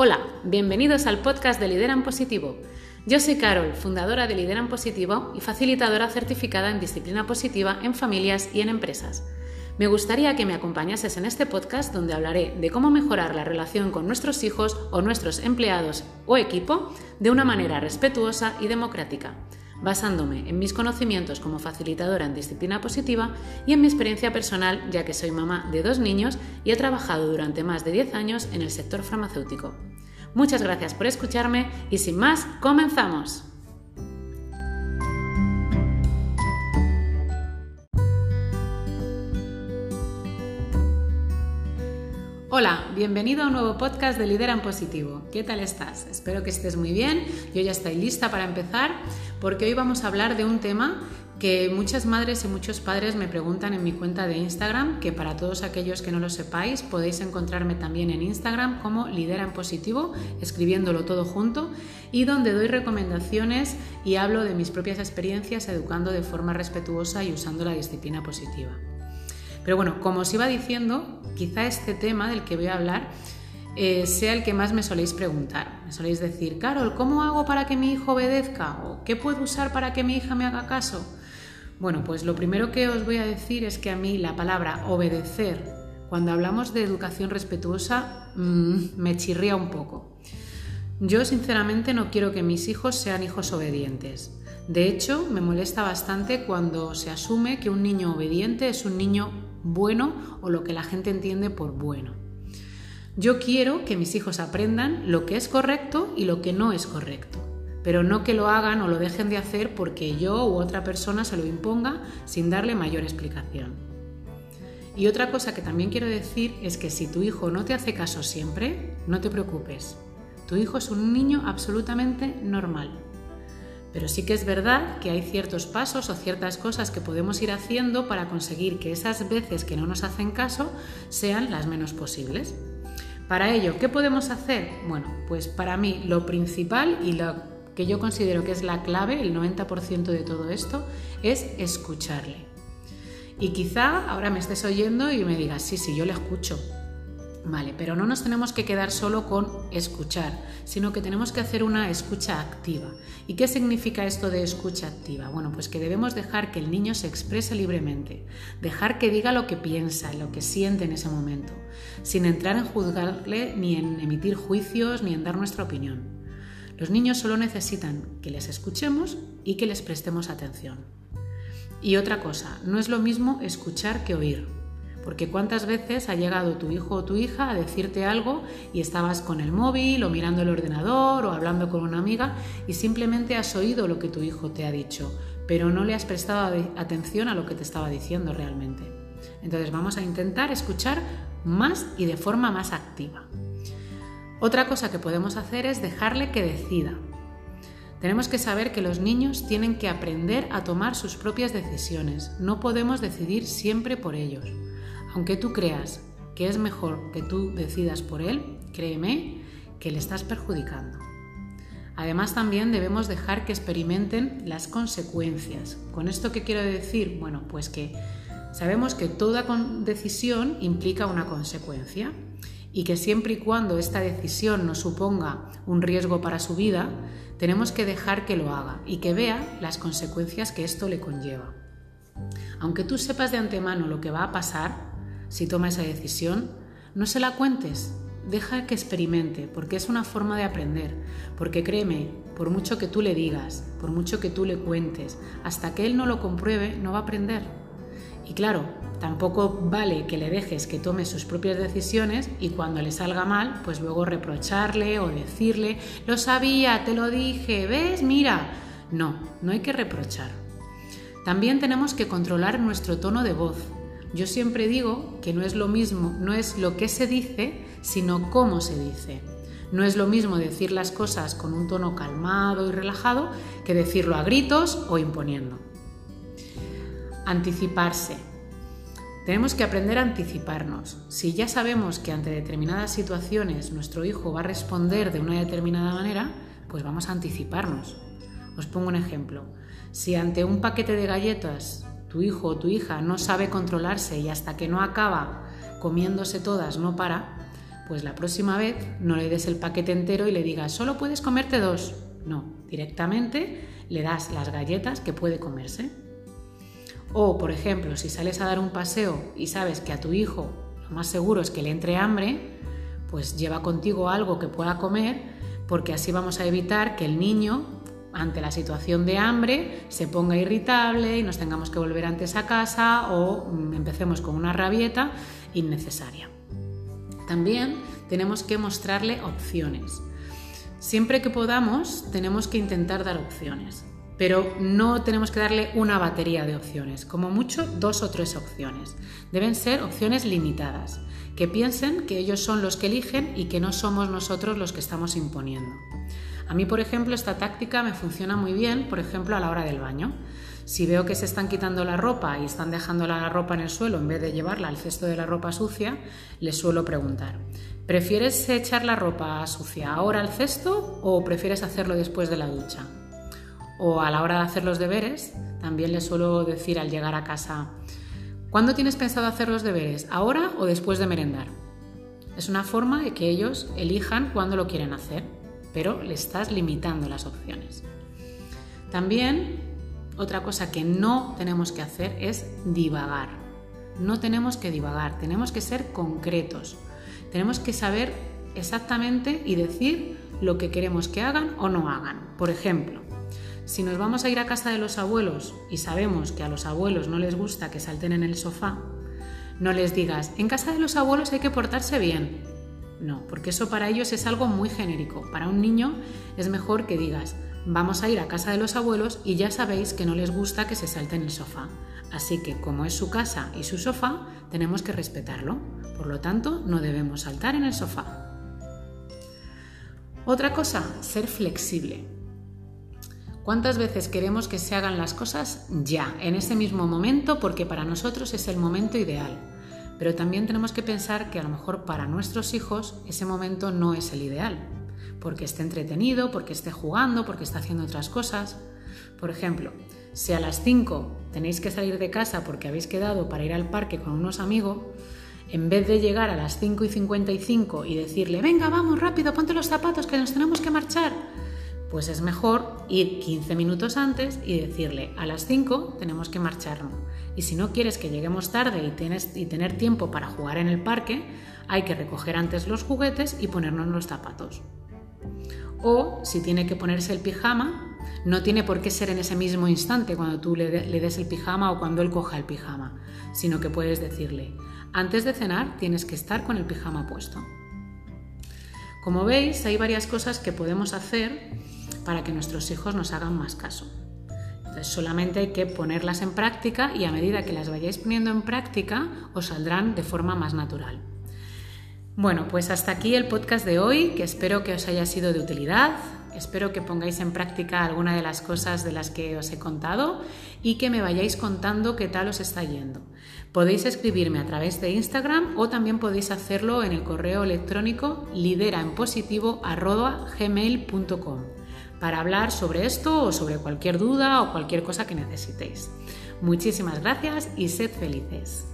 Hola, bienvenidos al podcast de Lideran Positivo. Yo soy Carol, fundadora de Lideran Positivo y facilitadora certificada en disciplina positiva en familias y en empresas. Me gustaría que me acompañases en este podcast donde hablaré de cómo mejorar la relación con nuestros hijos o nuestros empleados o equipo de una manera respetuosa y democrática basándome en mis conocimientos como facilitadora en disciplina positiva y en mi experiencia personal, ya que soy mamá de dos niños y he trabajado durante más de 10 años en el sector farmacéutico. Muchas gracias por escucharme y sin más, comenzamos. Hola, bienvenido a un nuevo podcast de Lidera en Positivo. ¿Qué tal estás? Espero que estés muy bien. Yo ya estoy lista para empezar porque hoy vamos a hablar de un tema que muchas madres y muchos padres me preguntan en mi cuenta de Instagram, que para todos aquellos que no lo sepáis podéis encontrarme también en Instagram como Lidera en Positivo, escribiéndolo todo junto, y donde doy recomendaciones y hablo de mis propias experiencias educando de forma respetuosa y usando la disciplina positiva. Pero bueno, como os iba diciendo, quizá este tema del que voy a hablar eh, sea el que más me soléis preguntar. Me soléis decir, Carol, ¿cómo hago para que mi hijo obedezca? ¿O qué puedo usar para que mi hija me haga caso? Bueno, pues lo primero que os voy a decir es que a mí la palabra obedecer, cuando hablamos de educación respetuosa, mm, me chirría un poco. Yo sinceramente no quiero que mis hijos sean hijos obedientes. De hecho, me molesta bastante cuando se asume que un niño obediente es un niño bueno o lo que la gente entiende por bueno. Yo quiero que mis hijos aprendan lo que es correcto y lo que no es correcto, pero no que lo hagan o lo dejen de hacer porque yo u otra persona se lo imponga sin darle mayor explicación. Y otra cosa que también quiero decir es que si tu hijo no te hace caso siempre, no te preocupes. Tu hijo es un niño absolutamente normal. Pero sí que es verdad que hay ciertos pasos o ciertas cosas que podemos ir haciendo para conseguir que esas veces que no nos hacen caso sean las menos posibles. Para ello, ¿qué podemos hacer? Bueno, pues para mí lo principal y lo que yo considero que es la clave, el 90% de todo esto, es escucharle. Y quizá ahora me estés oyendo y me digas, sí, sí, yo le escucho, Vale, pero no nos tenemos que quedar solo con escuchar, sino que tenemos que hacer una escucha activa. ¿Y qué significa esto de escucha activa? Bueno, pues que debemos dejar que el niño se exprese libremente, dejar que diga lo que piensa, lo que siente en ese momento, sin entrar en juzgarle ni en emitir juicios ni en dar nuestra opinión. Los niños solo necesitan que les escuchemos y que les prestemos atención. Y otra cosa, no es lo mismo escuchar que oír. Porque cuántas veces ha llegado tu hijo o tu hija a decirte algo y estabas con el móvil o mirando el ordenador o hablando con una amiga y simplemente has oído lo que tu hijo te ha dicho, pero no le has prestado atención a lo que te estaba diciendo realmente. Entonces vamos a intentar escuchar más y de forma más activa. Otra cosa que podemos hacer es dejarle que decida. Tenemos que saber que los niños tienen que aprender a tomar sus propias decisiones. No podemos decidir siempre por ellos. Aunque tú creas que es mejor que tú decidas por él, créeme que le estás perjudicando. Además también debemos dejar que experimenten las consecuencias. ¿Con esto qué quiero decir? Bueno, pues que sabemos que toda decisión implica una consecuencia y que siempre y cuando esta decisión no suponga un riesgo para su vida, tenemos que dejar que lo haga y que vea las consecuencias que esto le conlleva. Aunque tú sepas de antemano lo que va a pasar, si toma esa decisión, no se la cuentes, deja que experimente, porque es una forma de aprender, porque créeme, por mucho que tú le digas, por mucho que tú le cuentes, hasta que él no lo compruebe, no va a aprender. Y claro, tampoco vale que le dejes que tome sus propias decisiones y cuando le salga mal, pues luego reprocharle o decirle, lo sabía, te lo dije, ves, mira. No, no hay que reprochar. También tenemos que controlar nuestro tono de voz, yo siempre digo que no es lo mismo, no es lo que se dice, sino cómo se dice. No es lo mismo decir las cosas con un tono calmado y relajado que decirlo a gritos o imponiendo. Anticiparse. Tenemos que aprender a anticiparnos. Si ya sabemos que ante determinadas situaciones nuestro hijo va a responder de una determinada manera, pues vamos a anticiparnos. Os pongo un ejemplo. Si ante un paquete de galletas tu hijo o tu hija no sabe controlarse y hasta que no acaba comiéndose todas no para, pues la próxima vez no le des el paquete entero y le digas, solo puedes comerte dos. No, directamente le das las galletas que puede comerse. O, por ejemplo, si sales a dar un paseo y sabes que a tu hijo lo más seguro es que le entre hambre, pues lleva contigo algo que pueda comer, porque así vamos a evitar que el niño, ante la situación de hambre, se ponga irritable y nos tengamos que volver antes a casa o mm, empecemos con una rabieta innecesaria. También tenemos que mostrarle opciones. Siempre que podamos, tenemos que intentar dar opciones, pero no tenemos que darle una batería de opciones, como mucho dos o tres opciones. Deben ser opciones limitadas, que piensen que ellos son los que eligen y que no somos nosotros los que estamos imponiendo. A mí, por ejemplo, esta táctica me funciona muy bien, por ejemplo, a la hora del baño. Si veo que se están quitando la ropa y están dejando la ropa en el suelo en vez de llevarla al cesto de la ropa sucia, les suelo preguntar, ¿prefieres echar la ropa sucia ahora al cesto o prefieres hacerlo después de la ducha? O a la hora de hacer los deberes, también les suelo decir al llegar a casa, ¿cuándo tienes pensado hacer los deberes? ¿Ahora o después de merendar? Es una forma de que ellos elijan cuándo lo quieren hacer, pero le estás limitando las opciones. También otra cosa que no tenemos que hacer es divagar. No tenemos que divagar, tenemos que ser concretos. Tenemos que saber exactamente y decir lo que queremos que hagan o no hagan. Por ejemplo, si nos vamos a ir a casa de los abuelos y sabemos que a los abuelos no les gusta que salten en el sofá, no les digas, en casa de los abuelos hay que portarse bien. No, porque eso para ellos es algo muy genérico. Para un niño es mejor que digas, Vamos a ir a casa de los abuelos y ya sabéis que no les gusta que se salte en el sofá. Así que como es su casa y su sofá, tenemos que respetarlo. Por lo tanto, no debemos saltar en el sofá. Otra cosa, ser flexible. ¿Cuántas veces queremos que se hagan las cosas ya, en ese mismo momento, porque para nosotros es el momento ideal? Pero también tenemos que pensar que a lo mejor para nuestros hijos ese momento no es el ideal porque esté entretenido, porque esté jugando, porque está haciendo otras cosas. Por ejemplo, si a las 5 tenéis que salir de casa porque habéis quedado para ir al parque con unos amigos, en vez de llegar a las 5 y 55 y decirle, venga, vamos rápido, ponte los zapatos que nos tenemos que marchar, pues es mejor ir 15 minutos antes y decirle, a las 5 tenemos que marcharnos. Y si no quieres que lleguemos tarde y, tienes, y tener tiempo para jugar en el parque, hay que recoger antes los juguetes y ponernos los zapatos. O si tiene que ponerse el pijama, no tiene por qué ser en ese mismo instante cuando tú le, des el pijama o cuando él coja el pijama, sino que puedes decirle, antes de cenar tienes que estar con el pijama puesto. Como veis, hay varias cosas que podemos hacer para que nuestros hijos nos hagan más caso. Entonces, solamente hay que ponerlas en práctica y a medida que las vayáis poniendo en práctica, os saldrán de forma más natural. Bueno, pues hasta aquí el podcast de hoy, que espero que os haya sido de utilidad. Espero que pongáis en práctica alguna de las cosas de las que os he contado y que me vayáis contando qué tal os está yendo. Podéis escribirme a través de Instagram o también podéis hacerlo en el correo electrónico lideraenpositivo.gmail.com para hablar sobre esto o sobre cualquier duda o cualquier cosa que necesitéis. Muchísimas gracias y sed felices.